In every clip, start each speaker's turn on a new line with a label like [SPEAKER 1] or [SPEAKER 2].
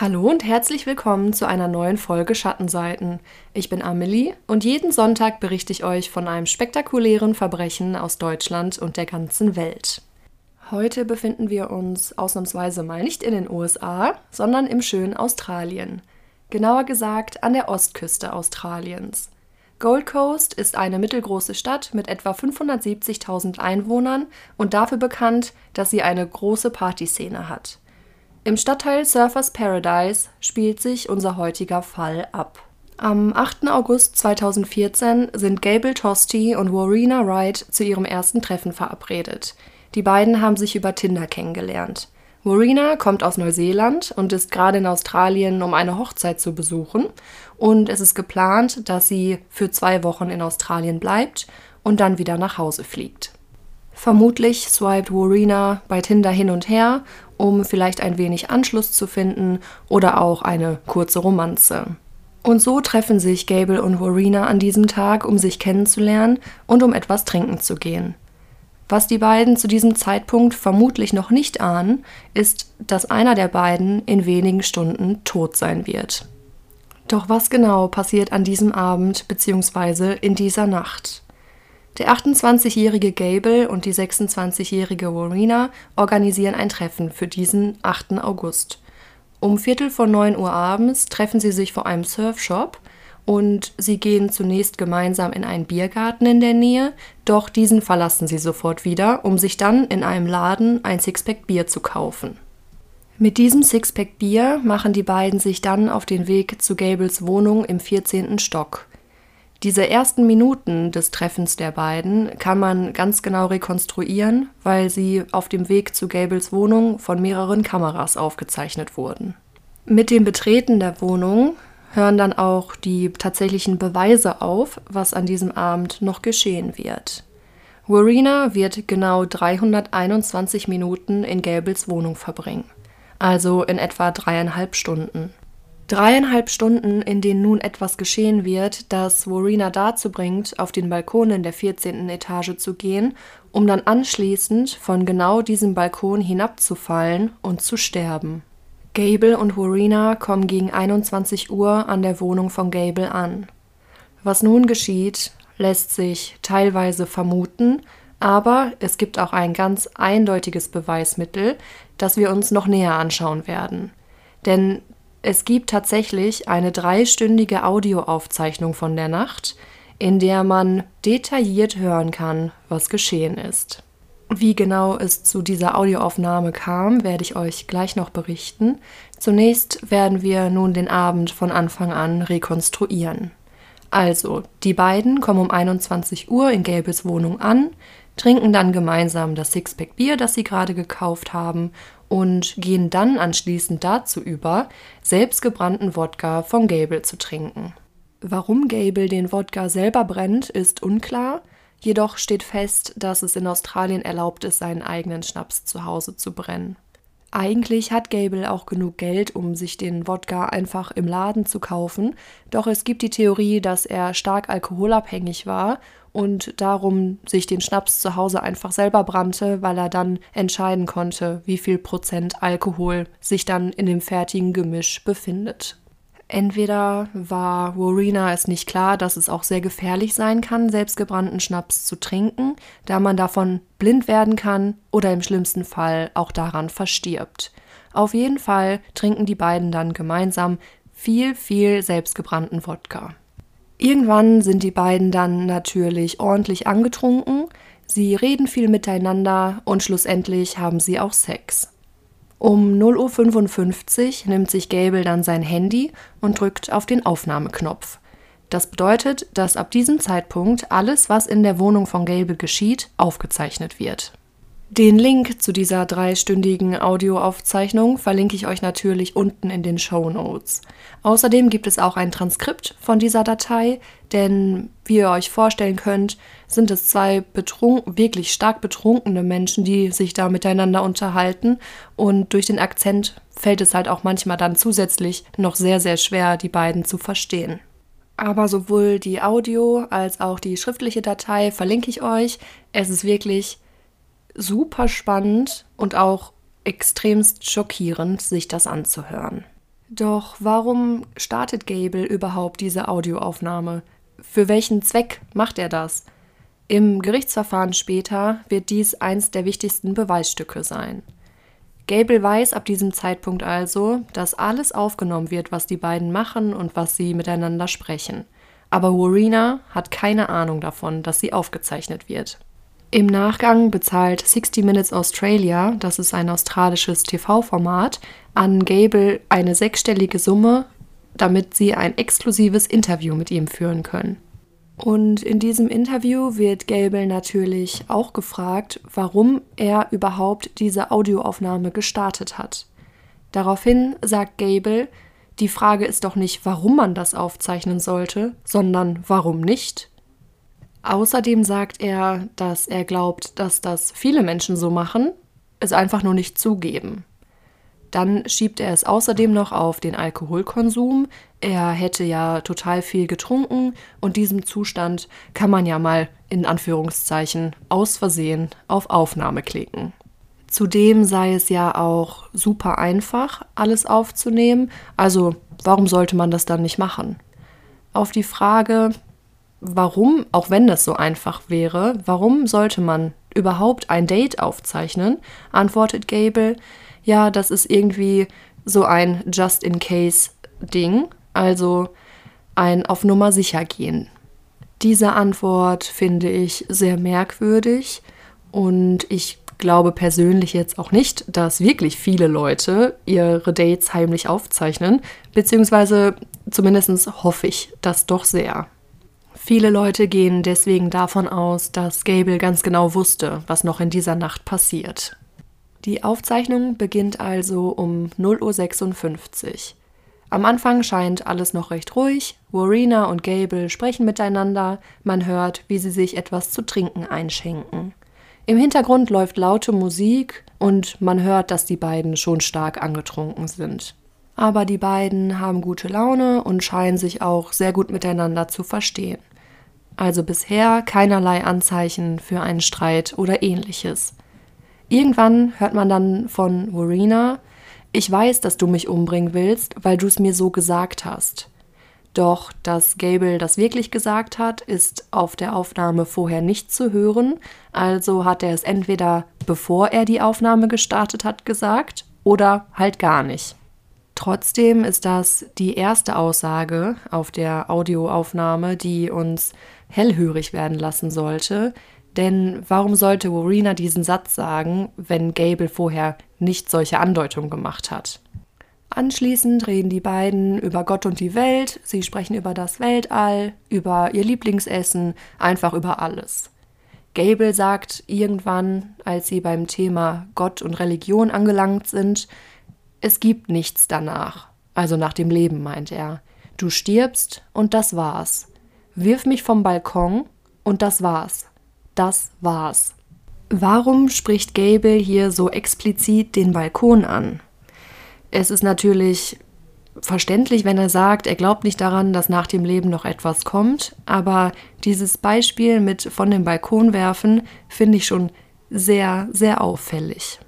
[SPEAKER 1] Hallo und herzlich willkommen zu einer neuen Folge Schattenseiten. Ich bin Amelie und jeden Sonntag berichte ich euch von einem spektakulären Verbrechen aus Deutschland und der ganzen Welt. Heute befinden wir uns ausnahmsweise mal nicht in den USA, sondern im schönen Australien. Genauer gesagt an der Ostküste Australiens. Gold Coast ist eine mittelgroße Stadt mit etwa 570.000 Einwohnern und dafür bekannt, dass sie eine große Partyszene hat. Im Stadtteil Surfers Paradise spielt sich unser heutiger Fall ab. Am 8. August 2014 sind Gable Tosti und Warina Wright zu ihrem ersten Treffen verabredet. Die beiden haben sich über Tinder kennengelernt. Warina kommt aus Neuseeland und ist gerade in Australien, um eine Hochzeit zu besuchen. Und es ist geplant, dass sie für zwei Wochen in Australien bleibt und dann wieder nach Hause fliegt. Vermutlich swiped Warina bei Tinder hin und her um vielleicht ein wenig Anschluss zu finden oder auch eine kurze Romanze. Und so treffen sich Gable und Warina an diesem Tag, um sich kennenzulernen und um etwas trinken zu gehen. Was die beiden zu diesem Zeitpunkt vermutlich noch nicht ahnen, ist, dass einer der beiden in wenigen Stunden tot sein wird. Doch was genau passiert an diesem Abend bzw. in dieser Nacht? Der 28-jährige Gable und die 26-jährige Warina organisieren ein Treffen für diesen 8. August. Um Viertel vor 9 Uhr abends treffen sie sich vor einem Surfshop und sie gehen zunächst gemeinsam in einen Biergarten in der Nähe, doch diesen verlassen sie sofort wieder, um sich dann in einem Laden ein Sixpack Bier zu kaufen. Mit diesem Sixpack Bier machen die beiden sich dann auf den Weg zu Gables Wohnung im 14. Stock. Diese ersten Minuten des Treffens der beiden kann man ganz genau rekonstruieren, weil sie auf dem Weg zu Gables Wohnung von mehreren Kameras aufgezeichnet wurden. Mit dem Betreten der Wohnung hören dann auch die tatsächlichen Beweise auf, was an diesem Abend noch geschehen wird. Warina wird genau 321 Minuten in Gables Wohnung verbringen, also in etwa dreieinhalb Stunden. Dreieinhalb Stunden, in denen nun etwas geschehen wird, das Warina dazu bringt, auf den Balkon in der 14. Etage zu gehen, um dann anschließend von genau diesem Balkon hinabzufallen und zu sterben. Gable und Warina kommen gegen 21 Uhr an der Wohnung von Gable an. Was nun geschieht, lässt sich teilweise vermuten, aber es gibt auch ein ganz eindeutiges Beweismittel, das wir uns noch näher anschauen werden. Denn es gibt tatsächlich eine dreistündige Audioaufzeichnung von der Nacht, in der man detailliert hören kann, was geschehen ist. Wie genau es zu dieser Audioaufnahme kam, werde ich euch gleich noch berichten. Zunächst werden wir nun den Abend von Anfang an rekonstruieren. Also, die beiden kommen um 21 Uhr in Gelbes Wohnung an, trinken dann gemeinsam das Sixpack Bier, das sie gerade gekauft haben, und gehen dann anschließend dazu über, selbstgebrannten Wodka von Gable zu trinken. Warum Gable den Wodka selber brennt, ist unklar, jedoch steht fest, dass es in Australien erlaubt ist, seinen eigenen Schnaps zu Hause zu brennen. Eigentlich hat Gable auch genug Geld, um sich den Wodka einfach im Laden zu kaufen, doch es gibt die Theorie, dass er stark alkoholabhängig war und darum sich den Schnaps zu Hause einfach selber brannte, weil er dann entscheiden konnte, wie viel Prozent Alkohol sich dann in dem fertigen Gemisch befindet. Entweder war Warina es nicht klar, dass es auch sehr gefährlich sein kann, selbstgebrannten Schnaps zu trinken, da man davon blind werden kann oder im schlimmsten Fall auch daran verstirbt. Auf jeden Fall trinken die beiden dann gemeinsam viel, viel selbstgebrannten Wodka. Irgendwann sind die beiden dann natürlich ordentlich angetrunken, sie reden viel miteinander und schlussendlich haben sie auch Sex. Um 0.55 Uhr nimmt sich Gable dann sein Handy und drückt auf den Aufnahmeknopf. Das bedeutet, dass ab diesem Zeitpunkt alles, was in der Wohnung von Gable geschieht, aufgezeichnet wird. Den Link zu dieser dreistündigen Audioaufzeichnung verlinke ich euch natürlich unten in den Show Notes. Außerdem gibt es auch ein Transkript von dieser Datei, denn wie ihr euch vorstellen könnt, sind es zwei wirklich stark betrunkene Menschen, die sich da miteinander unterhalten und durch den Akzent fällt es halt auch manchmal dann zusätzlich noch sehr, sehr schwer, die beiden zu verstehen. Aber sowohl die Audio als auch die schriftliche Datei verlinke ich euch. Es ist wirklich super spannend und auch extremst schockierend, sich das anzuhören. Doch warum startet Gable überhaupt diese Audioaufnahme? Für welchen Zweck macht er das? Im Gerichtsverfahren später wird dies eins der wichtigsten Beweisstücke sein. Gable weiß ab diesem Zeitpunkt also, dass alles aufgenommen wird, was die beiden machen und was sie miteinander sprechen. Aber Warina hat keine Ahnung davon, dass sie aufgezeichnet wird. Im Nachgang bezahlt 60 Minutes Australia, das ist ein australisches TV-Format, an Gable eine sechsstellige Summe, damit sie ein exklusives Interview mit ihm führen können. Und in diesem Interview wird Gable natürlich auch gefragt, warum er überhaupt diese Audioaufnahme gestartet hat. Daraufhin sagt Gable, die Frage ist doch nicht, warum man das aufzeichnen sollte, sondern warum nicht. Außerdem sagt er, dass er glaubt, dass das viele Menschen so machen, es einfach nur nicht zugeben. Dann schiebt er es außerdem noch auf den Alkoholkonsum. Er hätte ja total viel getrunken und diesem Zustand kann man ja mal in Anführungszeichen aus Versehen auf Aufnahme klicken. Zudem sei es ja auch super einfach, alles aufzunehmen, also warum sollte man das dann nicht machen? Auf die Frage, warum, auch wenn das so einfach wäre, warum sollte man überhaupt ein Date aufzeichnen, antwortet Gable, ja, das ist irgendwie so ein Just-in-Case-Ding, also ein auf Nummer sicher gehen. Diese Antwort finde ich sehr merkwürdig und ich glaube persönlich jetzt auch nicht, dass wirklich viele Leute ihre Dates heimlich aufzeichnen, beziehungsweise zumindest hoffe ich das doch sehr. Viele Leute gehen deswegen davon aus, dass Gable ganz genau wusste, was noch in dieser Nacht passiert. Die Aufzeichnung beginnt also um 0.56 Uhr. Am Anfang scheint alles noch recht ruhig. Warina und Gable sprechen miteinander. Man hört, wie sie sich etwas zu trinken einschenken. Im Hintergrund läuft laute Musik und man hört, dass die beiden schon stark angetrunken sind. Aber die beiden haben gute Laune und scheinen sich auch sehr gut miteinander zu verstehen. Also bisher keinerlei Anzeichen für einen Streit oder ähnliches. Irgendwann hört man dann von Warina, ich weiß, dass du mich umbringen willst, weil du es mir so gesagt hast. Doch dass Gable das wirklich gesagt hat, ist auf der Aufnahme vorher nicht zu hören, also hat er es entweder bevor er die Aufnahme gestartet hat gesagt oder halt gar nicht. Trotzdem ist das die erste Aussage auf der Audioaufnahme, die uns hellhörig werden lassen sollte, denn warum sollte Warina diesen Satz sagen, wenn Gable vorher nicht solche Andeutungen gemacht hat? Anschließend reden die beiden über Gott und die Welt, sie sprechen über das Weltall, über ihr Lieblingsessen, einfach über alles. Gable sagt irgendwann, als sie beim Thema Gott und Religion angelangt sind, es gibt nichts danach, also nach dem Leben, meint er. Du stirbst und das war's. Wirf mich vom Balkon und das war's das war's. Warum spricht Gable hier so explizit den Balkon an? Es ist natürlich verständlich, wenn er sagt, er glaubt nicht daran, dass nach dem Leben noch etwas kommt, aber dieses Beispiel mit von dem Balkon werfen finde ich schon sehr, sehr auffällig.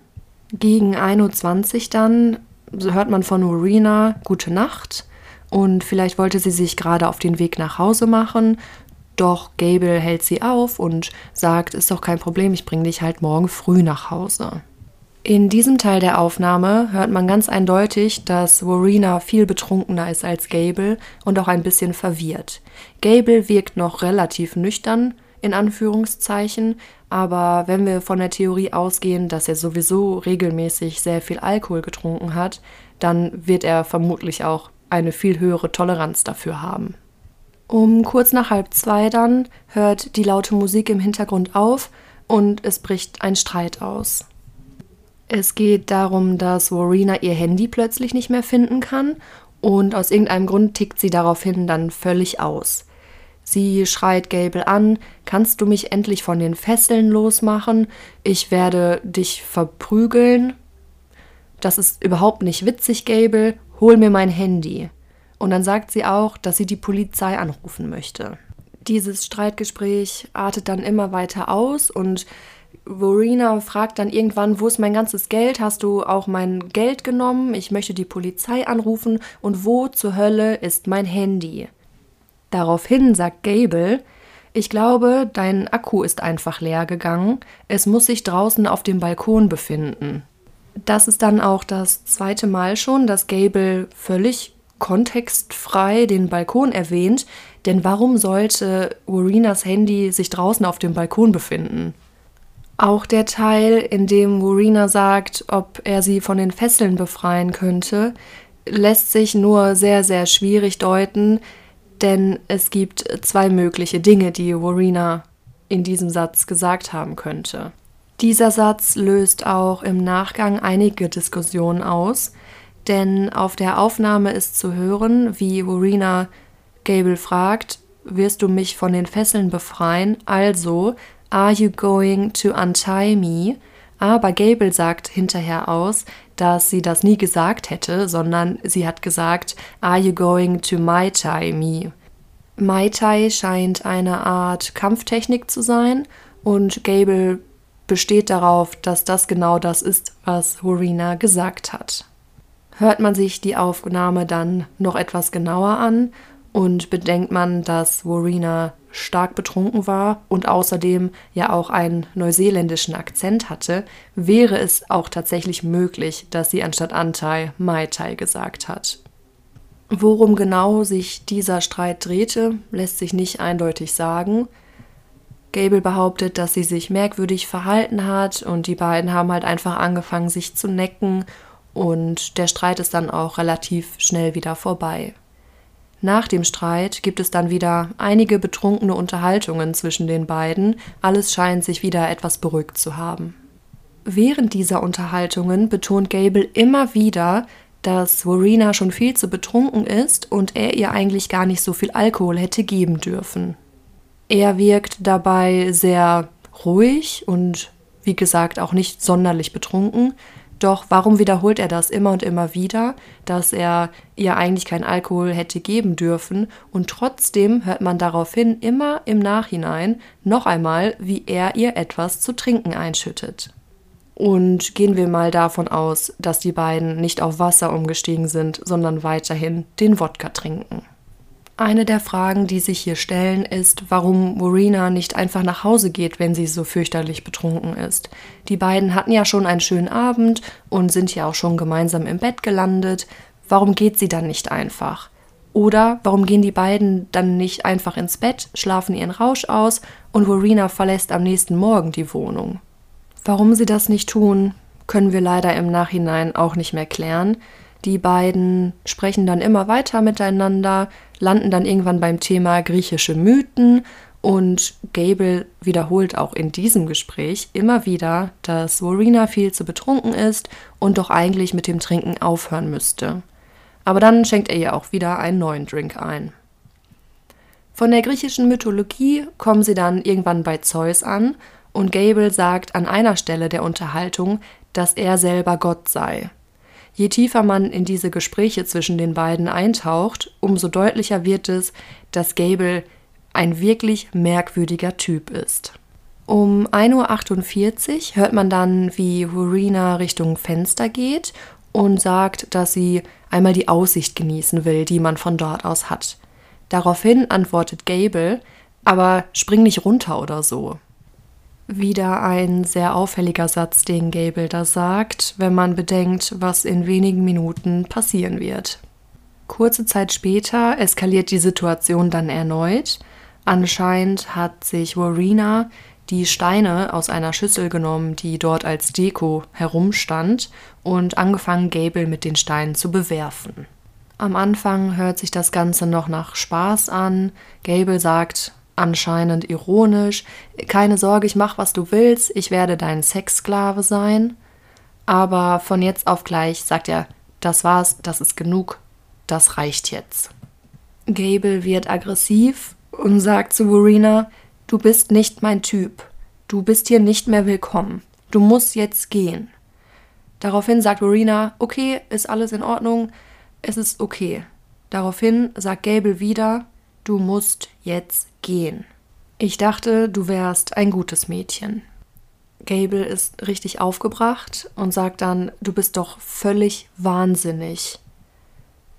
[SPEAKER 1] Gegen 21 dann hört man von Urina Gute Nacht und vielleicht wollte sie sich gerade auf den Weg nach Hause machen doch Gable hält sie auf und sagt, ist doch kein Problem, ich bringe dich halt morgen früh nach Hause. In diesem Teil der Aufnahme hört man ganz eindeutig, dass Warina viel betrunkener ist als Gable und auch ein bisschen verwirrt. Gable wirkt noch relativ nüchtern, in Anführungszeichen, aber wenn wir von der Theorie ausgehen, dass er sowieso regelmäßig sehr viel Alkohol getrunken hat, dann wird er vermutlich auch eine viel höhere Toleranz dafür haben. Um kurz nach halb zwei dann hört die laute Musik im Hintergrund auf und es bricht ein Streit aus. Es geht darum, dass Warina ihr Handy plötzlich nicht mehr finden kann und aus irgendeinem Grund tickt sie daraufhin dann völlig aus. Sie schreit Gable an, kannst du mich endlich von den Fesseln losmachen? Ich werde dich verprügeln. Das ist überhaupt nicht witzig, Gable. Hol mir mein Handy. Und dann sagt sie auch, dass sie die Polizei anrufen möchte. Dieses Streitgespräch artet dann immer weiter aus und Verena fragt dann irgendwann, wo ist mein ganzes Geld? Hast du auch mein Geld genommen? Ich möchte die Polizei anrufen. Und wo zur Hölle ist mein Handy? Daraufhin sagt Gable, ich glaube, dein Akku ist einfach leer gegangen. Es muss sich draußen auf dem Balkon befinden. Das ist dann auch das zweite Mal schon, dass Gable völlig kontextfrei den Balkon erwähnt, denn warum sollte Warinas Handy sich draußen auf dem Balkon befinden? Auch der Teil, in dem Warina sagt, ob er sie von den Fesseln befreien könnte, lässt sich nur sehr, sehr schwierig deuten, denn es gibt zwei mögliche Dinge, die Warina in diesem Satz gesagt haben könnte. Dieser Satz löst auch im Nachgang einige Diskussionen aus, denn auf der Aufnahme ist zu hören, wie Warina Gable fragt, wirst du mich von den Fesseln befreien, also Are you going to untie me? Aber Gable sagt hinterher aus, dass sie das nie gesagt hätte, sondern sie hat gesagt, Are you going to Mai Tai me? Mai Tai scheint eine Art Kampftechnik zu sein und Gable besteht darauf, dass das genau das ist, was Warina gesagt hat. Hört man sich die Aufnahme dann noch etwas genauer an und bedenkt man, dass Warina stark betrunken war und außerdem ja auch einen neuseeländischen Akzent hatte, wäre es auch tatsächlich möglich, dass sie anstatt Antai Mai Tai gesagt hat. Worum genau sich dieser Streit drehte, lässt sich nicht eindeutig sagen. Gable behauptet, dass sie sich merkwürdig verhalten hat und die beiden haben halt einfach angefangen, sich zu necken und der Streit ist dann auch relativ schnell wieder vorbei. Nach dem Streit gibt es dann wieder einige betrunkene Unterhaltungen zwischen den beiden, alles scheint sich wieder etwas beruhigt zu haben. Während dieser Unterhaltungen betont Gable immer wieder, dass Warina schon viel zu betrunken ist und er ihr eigentlich gar nicht so viel Alkohol hätte geben dürfen. Er wirkt dabei sehr ruhig und wie gesagt auch nicht sonderlich betrunken, doch warum wiederholt er das immer und immer wieder, dass er ihr eigentlich keinen Alkohol hätte geben dürfen und trotzdem hört man daraufhin immer im Nachhinein noch einmal, wie er ihr etwas zu trinken einschüttet. Und gehen wir mal davon aus, dass die beiden nicht auf Wasser umgestiegen sind, sondern weiterhin den Wodka trinken. Eine der Fragen, die sich hier stellen, ist, warum Marina nicht einfach nach Hause geht, wenn sie so fürchterlich betrunken ist. Die beiden hatten ja schon einen schönen Abend und sind ja auch schon gemeinsam im Bett gelandet. Warum geht sie dann nicht einfach? Oder warum gehen die beiden dann nicht einfach ins Bett, schlafen ihren Rausch aus und Warina verlässt am nächsten Morgen die Wohnung? Warum sie das nicht tun, können wir leider im Nachhinein auch nicht mehr klären. Die beiden sprechen dann immer weiter miteinander, landen dann irgendwann beim Thema griechische Mythen und Gable wiederholt auch in diesem Gespräch immer wieder, dass Warina viel zu betrunken ist und doch eigentlich mit dem Trinken aufhören müsste. Aber dann schenkt er ihr auch wieder einen neuen Drink ein. Von der griechischen Mythologie kommen sie dann irgendwann bei Zeus an und Gable sagt an einer Stelle der Unterhaltung, dass er selber Gott sei. Je tiefer man in diese Gespräche zwischen den beiden eintaucht, umso deutlicher wird es, dass Gable ein wirklich merkwürdiger Typ ist. Um 1.48 Uhr hört man dann, wie Verena Richtung Fenster geht und sagt, dass sie einmal die Aussicht genießen will, die man von dort aus hat. Daraufhin antwortet Gable, aber spring nicht runter oder so. Wieder ein sehr auffälliger Satz, den Gable da sagt, wenn man bedenkt, was in wenigen Minuten passieren wird. Kurze Zeit später eskaliert die Situation dann erneut. Anscheinend hat sich Warina die Steine aus einer Schüssel genommen, die dort als Deko herumstand, und angefangen, Gable mit den Steinen zu bewerfen. Am Anfang hört sich das Ganze noch nach Spaß an. Gable sagt, anscheinend ironisch, keine Sorge, ich mach, was du willst, ich werde dein Sexsklave sein. Aber von jetzt auf gleich sagt er, das war's, das ist genug, das reicht jetzt. Gable wird aggressiv und sagt zu Verena, du bist nicht mein Typ, du bist hier nicht mehr willkommen, du musst jetzt gehen. Daraufhin sagt Verena, okay, ist alles in Ordnung, es ist okay. Daraufhin sagt Gable wieder, du musst jetzt gehen. Ich dachte, du wärst ein gutes Mädchen. Gable ist richtig aufgebracht und sagt dann, du bist doch völlig wahnsinnig.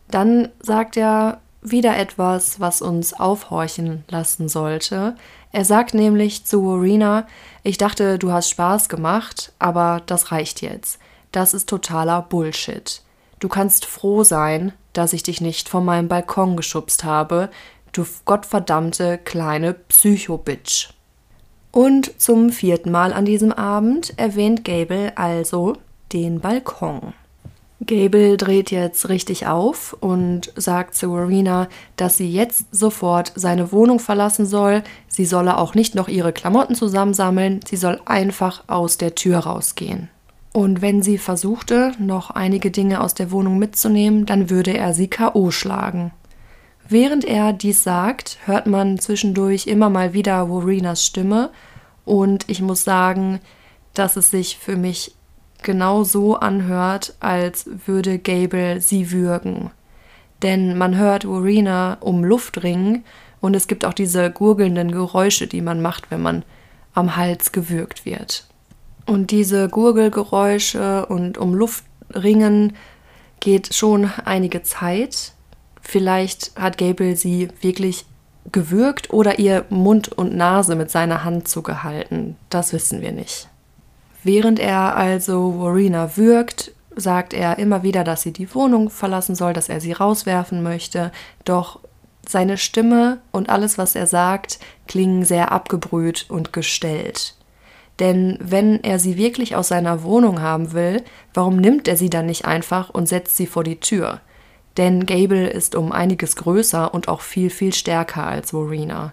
[SPEAKER 1] Dann sagt er wieder etwas, was uns aufhorchen lassen sollte. Er sagt nämlich zu Warina, ich dachte, du hast Spaß gemacht, aber das reicht jetzt. Das ist totaler Bullshit. Du kannst froh sein, dass ich dich nicht von meinem Balkon geschubst habe, du gottverdammte kleine Psycho-Bitch. Und zum vierten Mal an diesem Abend erwähnt Gable also den Balkon. Gable dreht jetzt richtig auf und sagt zu Rowena, dass sie jetzt sofort seine Wohnung verlassen soll. Sie solle auch nicht noch ihre Klamotten zusammensammeln, sie soll einfach aus der Tür rausgehen. Und wenn sie versuchte, noch einige Dinge aus der Wohnung mitzunehmen, dann würde er sie KO schlagen. Während er dies sagt, hört man zwischendurch immer mal wieder Worenas Stimme und ich muss sagen, dass es sich für mich genau so anhört, als würde Gable sie würgen. Denn man hört Warina um Luft ringen und es gibt auch diese gurgelnden Geräusche, die man macht, wenn man am Hals gewürgt wird. Und diese Gurgelgeräusche und um Luft ringen geht schon einige Zeit. Vielleicht hat Gable sie wirklich gewürgt oder ihr Mund und Nase mit seiner Hand zugehalten. Das wissen wir nicht. Während er also Warina würgt, sagt er immer wieder, dass sie die Wohnung verlassen soll, dass er sie rauswerfen möchte. Doch seine Stimme und alles, was er sagt, klingen sehr abgebrüht und gestellt. Denn wenn er sie wirklich aus seiner Wohnung haben will, warum nimmt er sie dann nicht einfach und setzt sie vor die Tür? Denn Gable ist um einiges größer und auch viel, viel stärker als Warina.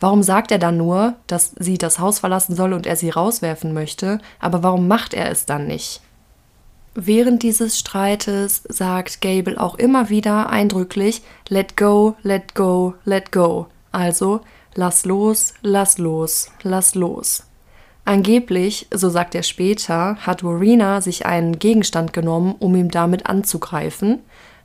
[SPEAKER 1] Warum sagt er dann nur, dass sie das Haus verlassen soll und er sie rauswerfen möchte, aber warum macht er es dann nicht? Während dieses Streites sagt Gable auch immer wieder eindrücklich Let go, let go, let go. Also lass los, lass los, lass los. Angeblich, so sagt er später, hat Warina sich einen Gegenstand genommen, um ihm damit anzugreifen,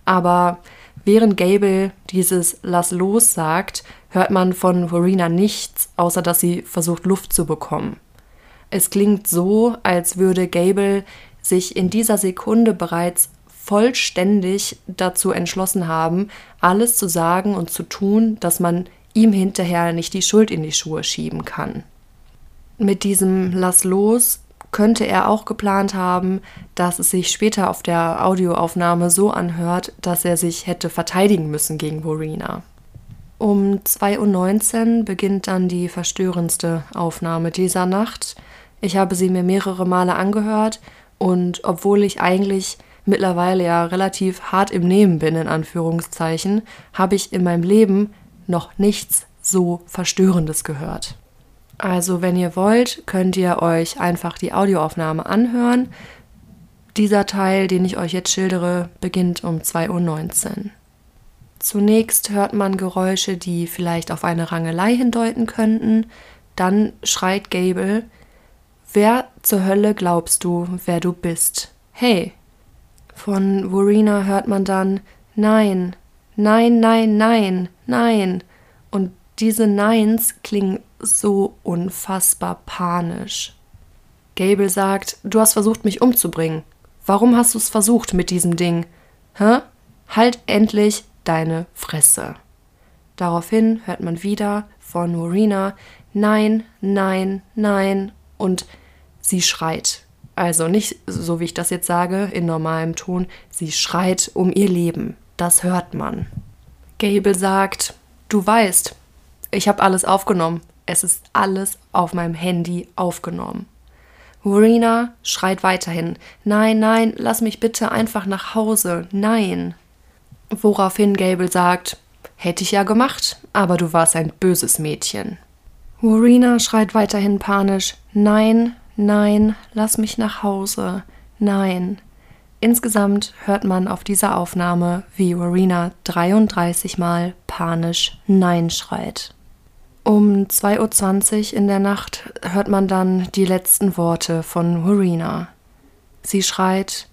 [SPEAKER 1] aber während Gable dieses Lass los sagt, hört man von Verena nichts, außer dass sie versucht, Luft zu bekommen. Es klingt so, als würde Gable sich in dieser Sekunde bereits vollständig dazu entschlossen haben, alles zu sagen und zu tun, dass man ihm hinterher nicht die Schuld in die Schuhe schieben kann. Mit diesem Lass los könnte er auch geplant haben, dass es sich später auf der Audioaufnahme so anhört, dass er sich hätte verteidigen müssen gegen Verena. Um 2.19 Uhr beginnt dann die verstörendste Aufnahme dieser Nacht. Ich habe sie mir mehrere Male angehört und obwohl ich eigentlich mittlerweile ja relativ hart im Nehmen bin, in Anführungszeichen, habe ich in meinem Leben noch nichts so Verstörendes gehört. Also, wenn ihr wollt, könnt ihr euch einfach die Audioaufnahme anhören. Dieser Teil, den ich euch jetzt schildere, beginnt um 2.19 Uhr. Zunächst hört man Geräusche, die vielleicht auf eine Rangelei hindeuten könnten. Dann schreit Gable: Wer zur Hölle glaubst du, wer du bist? Hey! Von Warina hört man dann: Nein, nein, nein, nein, nein. Und diese Neins klingen so unfassbar panisch. Gable sagt: Du hast versucht, mich umzubringen. Warum hast du es versucht mit diesem Ding? Hä? Halt endlich deine Fresse. Daraufhin hört man wieder von Norina Nein, nein, nein und sie schreit. Also nicht so wie ich das jetzt sage, in normalem Ton, sie schreit um ihr Leben. Das hört man. Gable sagt, du weißt, ich habe alles aufgenommen. Es ist alles auf meinem Handy aufgenommen. Marina schreit weiterhin, nein, nein, lass mich bitte einfach nach Hause, nein. Woraufhin Gable sagt, hätte ich ja gemacht, aber du warst ein böses Mädchen. Warina schreit weiterhin panisch, nein, nein, lass mich nach Hause, nein. Insgesamt hört man auf dieser Aufnahme, wie Warina 33 Mal panisch Nein schreit. Um 2.20 Uhr in der Nacht hört man dann die letzten Worte von Warina. Sie schreit,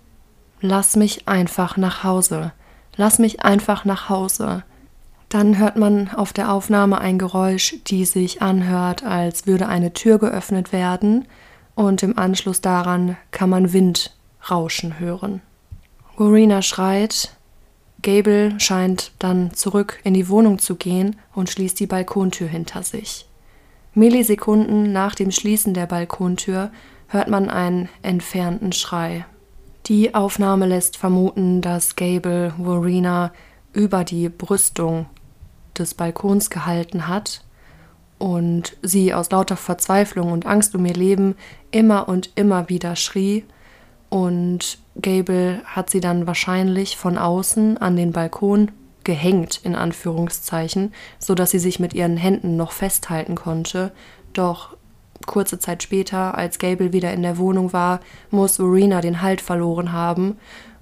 [SPEAKER 1] Lass mich einfach nach Hause lass mich einfach nach Hause. Dann hört man auf der Aufnahme ein Geräusch, die sich anhört, als würde eine Tür geöffnet werden. und im Anschluss daran kann man Wind rauschen hören. Rowena schreit, Gable scheint dann zurück in die Wohnung zu gehen und schließt die Balkontür hinter sich. Millisekunden nach dem Schließen der Balkontür hört man einen entfernten Schrei. Die Aufnahme lässt vermuten, dass Gable Rowena über die Brüstung des Balkons gehalten hat und sie aus lauter Verzweiflung und Angst um ihr Leben immer und immer wieder schrie und Gable hat sie dann wahrscheinlich von außen an den Balkon gehängt, in Anführungszeichen, so dass sie sich mit ihren Händen noch festhalten konnte. Doch kurze Zeit später, als Gable wieder in der Wohnung war, muss Verena den Halt verloren haben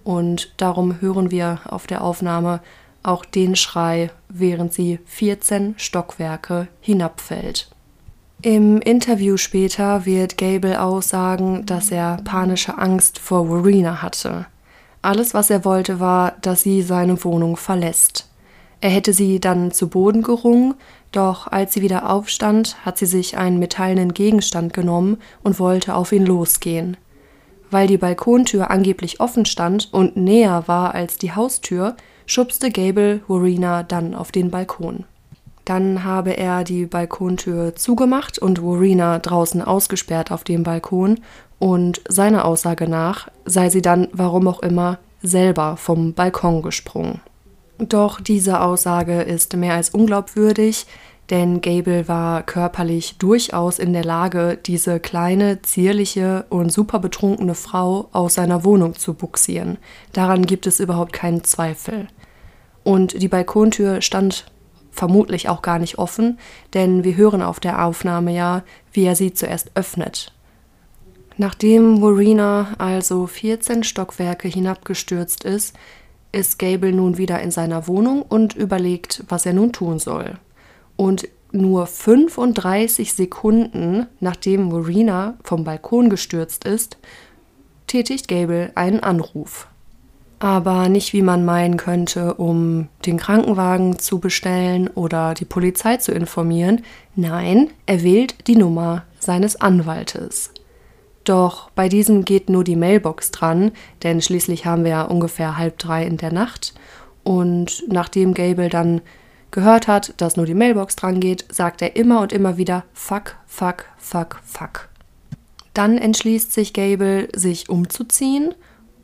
[SPEAKER 1] und darum hören wir auf der Aufnahme auch den Schrei, während sie 14 Stockwerke hinabfällt. Im Interview später wird Gable aussagen, dass er panische Angst vor Verena hatte. Alles, was er wollte, war, dass sie seine Wohnung verlässt. Er hätte sie dann zu Boden gerungen, doch als sie wieder aufstand, hat sie sich einen metallenen Gegenstand genommen und wollte auf ihn losgehen. Weil die Balkontür angeblich offen stand und näher war als die Haustür, schubste Gable Verena dann auf den Balkon. Dann habe er die Balkontür zugemacht und Warina draußen ausgesperrt auf dem Balkon und seiner Aussage nach sei sie dann, warum auch immer, selber vom Balkon gesprungen. Doch diese Aussage ist mehr als unglaubwürdig, denn Gable war körperlich durchaus in der Lage, diese kleine, zierliche und super betrunkene Frau aus seiner Wohnung zu buxieren. Daran gibt es überhaupt keinen Zweifel. Und die Balkontür stand vermutlich auch gar nicht offen, denn wir hören auf der Aufnahme ja, wie er sie zuerst öffnet. Nachdem Warina also 14 Stockwerke hinabgestürzt ist, ist Gable nun wieder in seiner Wohnung und überlegt, was er nun tun soll. Und nur 35 Sekunden nachdem Warina vom Balkon gestürzt ist, tätigt Gable einen Anruf aber nicht wie man meinen könnte, um den Krankenwagen zu bestellen oder die Polizei zu informieren. Nein, er wählt die Nummer seines Anwaltes. Doch bei diesem geht nur die Mailbox dran, denn schließlich haben wir ja ungefähr halb drei in der Nacht. Und nachdem Gable dann gehört hat, dass nur die Mailbox dran geht, sagt er immer und immer wieder Fuck, fuck, fuck, fuck. Dann entschließt sich Gable, sich umzuziehen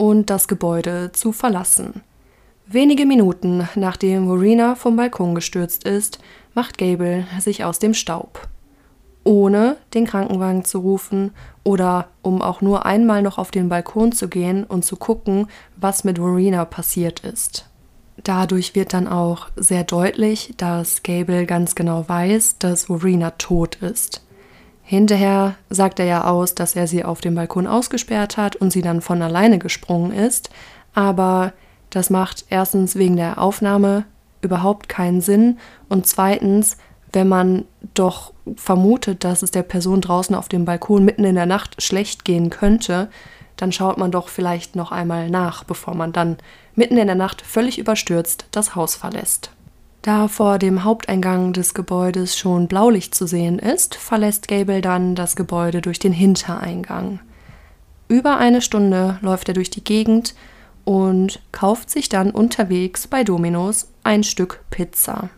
[SPEAKER 1] und das Gebäude zu verlassen. Wenige Minuten nachdem Marina vom Balkon gestürzt ist, macht Gable sich aus dem Staub. Ohne den Krankenwagen zu rufen oder um auch nur einmal noch auf den Balkon zu gehen und zu gucken, was mit Marina passiert ist. Dadurch wird dann auch sehr deutlich, dass Gable ganz genau weiß, dass Verena tot ist. Hinterher sagt er ja aus, dass er sie auf dem Balkon ausgesperrt hat und sie dann von alleine gesprungen ist. Aber das macht erstens wegen der Aufnahme überhaupt keinen Sinn und zweitens, wenn man doch vermutet, dass es der Person draußen auf dem Balkon mitten in der Nacht schlecht gehen könnte, dann schaut man doch vielleicht noch einmal nach, bevor man dann mitten in der Nacht völlig überstürzt das Haus verlässt. Da vor dem Haupteingang des Gebäudes schon Blaulicht zu sehen ist, verlässt Gable dann das Gebäude durch den Hintereingang. Über eine Stunde läuft er durch die Gegend und kauft sich dann unterwegs bei Dominos ein Stück Pizza.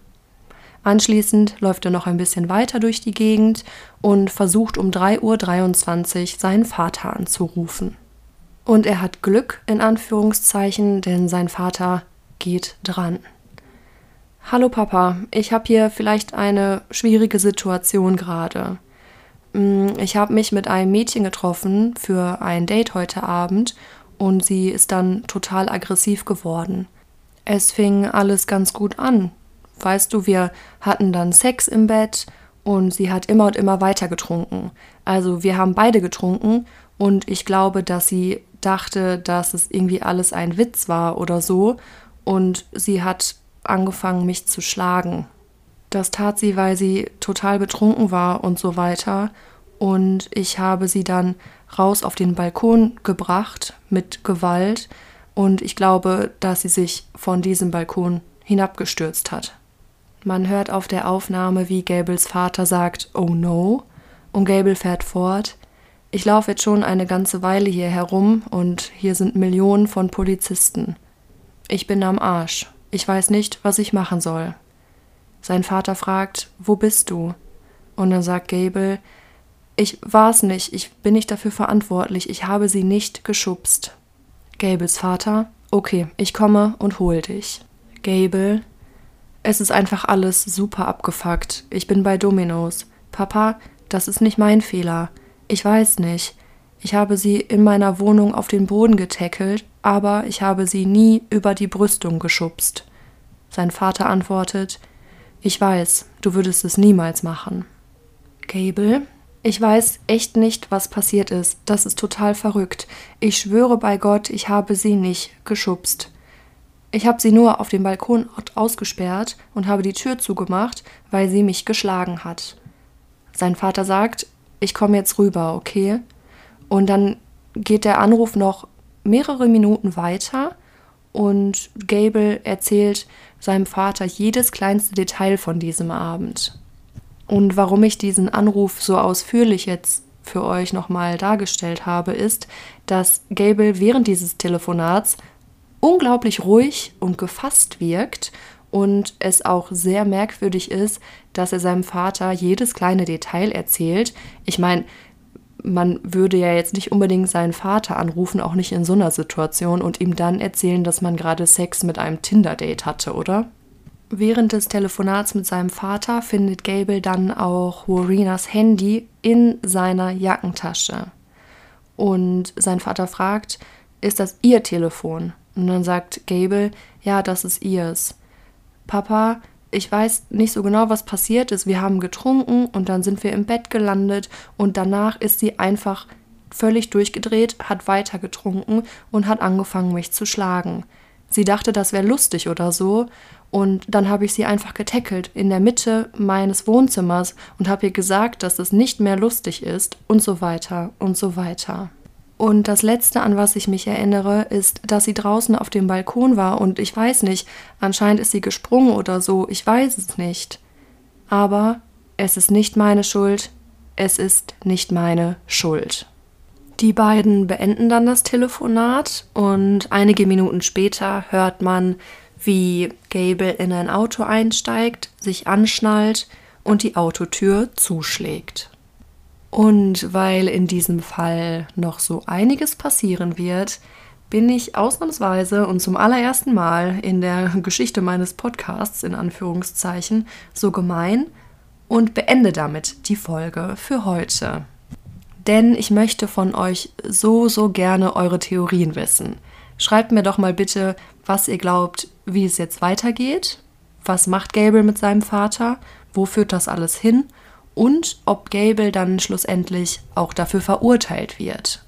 [SPEAKER 1] Anschließend läuft er noch ein bisschen weiter durch die Gegend und versucht um 3.23 Uhr seinen Vater anzurufen. Und er hat Glück in Anführungszeichen, denn sein Vater geht dran. Hallo Papa, ich habe hier vielleicht eine schwierige Situation gerade. Mm, ich habe mich mit einem Mädchen getroffen für ein Date heute Abend und sie ist dann total aggressiv geworden. Es fing alles ganz gut an. Weißt du, wir hatten dann Sex im Bett und sie hat immer und immer weiter getrunken. Also wir haben beide getrunken und ich glaube, dass sie dachte, dass es irgendwie alles ein Witz war oder so und sie hat angefangen, mich zu schlagen. Das tat sie, weil sie total betrunken war und so weiter. Und ich habe sie dann raus auf den Balkon gebracht mit Gewalt. Und ich glaube, dass sie sich von diesem Balkon hinabgestürzt hat. Man hört auf der Aufnahme, wie Gables Vater sagt, oh no. Und Gable fährt fort. Ich laufe jetzt schon eine ganze Weile hier herum und hier sind Millionen von Polizisten. Ich bin am Arsch. Ich weiß nicht, was ich machen soll. Sein Vater fragt, wo bist du? Und dann sagt Gable, ich war's nicht, ich bin nicht dafür verantwortlich, ich habe sie nicht geschubst. Gables Vater, okay, ich komme und hol dich. Gable, es ist einfach alles super abgefuckt. Ich bin bei Domino's. Papa, das ist nicht mein Fehler. Ich weiß nicht. Ich habe sie in meiner Wohnung auf den Boden getackelt, aber ich habe sie nie über die Brüstung geschubst. Sein Vater antwortet, ich weiß, du würdest es niemals machen. Gable, ich weiß echt nicht, was passiert ist. Das ist total verrückt. Ich schwöre bei Gott, ich habe sie nicht geschubst. Ich habe sie nur auf dem Balkon ausgesperrt und habe die Tür zugemacht, weil sie mich geschlagen hat. Sein Vater sagt, ich komme jetzt rüber, okay? Und dann geht der Anruf noch mehrere Minuten weiter und Gable erzählt seinem Vater jedes kleinste Detail von diesem Abend. Und warum ich diesen Anruf so ausführlich jetzt für euch nochmal dargestellt habe, ist, dass Gable während dieses Telefonats unglaublich ruhig und gefasst wirkt und es auch sehr merkwürdig ist, dass er seinem Vater jedes kleine Detail erzählt. Ich meine, man würde ja jetzt nicht unbedingt seinen Vater anrufen, auch nicht in so einer Situation, und ihm dann erzählen, dass man gerade Sex mit einem Tinder-Date hatte, oder? Während des Telefonats mit seinem Vater findet Gable dann auch Warinas Handy in seiner Jackentasche. Und sein Vater fragt, ist das ihr Telefon? Und dann sagt Gable, ja, das ist ihrs. Papa, ich weiß nicht so genau, was passiert ist. Wir haben getrunken und dann sind wir im Bett gelandet und danach ist sie einfach völlig durchgedreht, hat weiter getrunken und hat angefangen, mich zu schlagen. Sie dachte, das wäre lustig oder so. Und dann habe ich sie einfach getackelt in der Mitte meines Wohnzimmers und habe ihr gesagt, dass es nicht mehr lustig ist und so weiter und so weiter. Und das Letzte, an was ich mich erinnere, ist, dass sie draußen auf dem Balkon war und ich weiß nicht, anscheinend ist sie gesprungen oder so, ich weiß es nicht. Aber es ist nicht meine Schuld, es ist nicht meine Schuld. Die beiden beenden dann das Telefonat und einige Minuten später hört man, wie Gable in ein Auto einsteigt, sich anschnallt und die Autotür zuschlägt. Und weil in diesem Fall noch so einiges passieren wird, bin ich ausnahmsweise und zum allerersten Mal in der Geschichte meines Podcasts in Anführungszeichen so gemein und beende damit die Folge für heute. Denn ich möchte von euch so, so gerne eure Theorien wissen. Schreibt mir doch mal bitte, was ihr glaubt, wie es jetzt weitergeht. Was macht Gable mit seinem Vater? Wo führt das alles hin? Und ob Gable dann schlussendlich auch dafür verurteilt wird.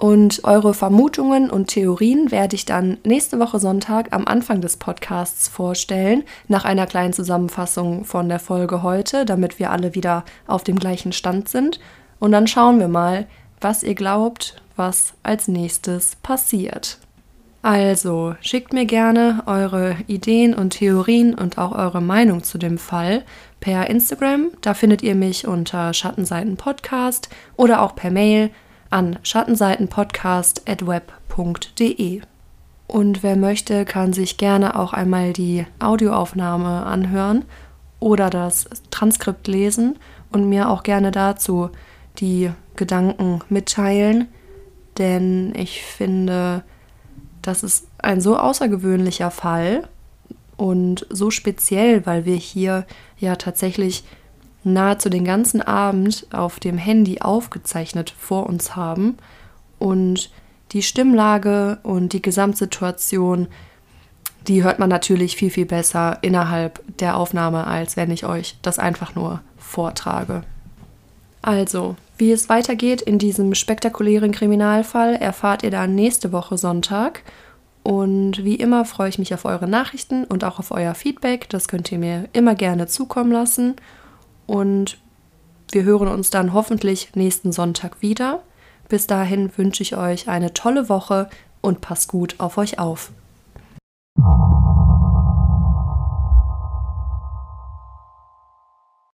[SPEAKER 1] Und eure Vermutungen und Theorien werde ich dann nächste Woche Sonntag am Anfang des Podcasts vorstellen, nach einer kleinen Zusammenfassung von der Folge heute, damit wir alle wieder auf dem gleichen Stand sind. Und dann schauen wir mal, was ihr glaubt, was als nächstes passiert. Also, schickt mir gerne eure Ideen und Theorien und auch eure Meinung zu dem Fall per Instagram. Da findet ihr mich unter Schattenseitenpodcast oder auch per Mail an schattenseitenpodcast.web.de. Und wer möchte, kann sich gerne auch einmal die Audioaufnahme anhören oder das Transkript lesen und mir auch gerne dazu die Gedanken mitteilen. Denn ich finde, das ist ein so außergewöhnlicher Fall und so speziell, weil wir hier ja tatsächlich nahezu den ganzen Abend auf dem Handy aufgezeichnet vor uns haben und die Stimmlage und die Gesamtsituation, die hört man natürlich viel, viel besser innerhalb der Aufnahme, als wenn ich euch das einfach nur vortrage. Also, wie es weitergeht in diesem spektakulären Kriminalfall, erfahrt ihr dann nächste Woche Sonntag. Und wie immer freue ich mich auf eure Nachrichten und auch auf euer Feedback. Das könnt ihr mir immer gerne zukommen lassen. Und wir hören uns dann hoffentlich nächsten Sonntag wieder. Bis dahin wünsche ich euch eine tolle Woche und passt gut auf euch auf.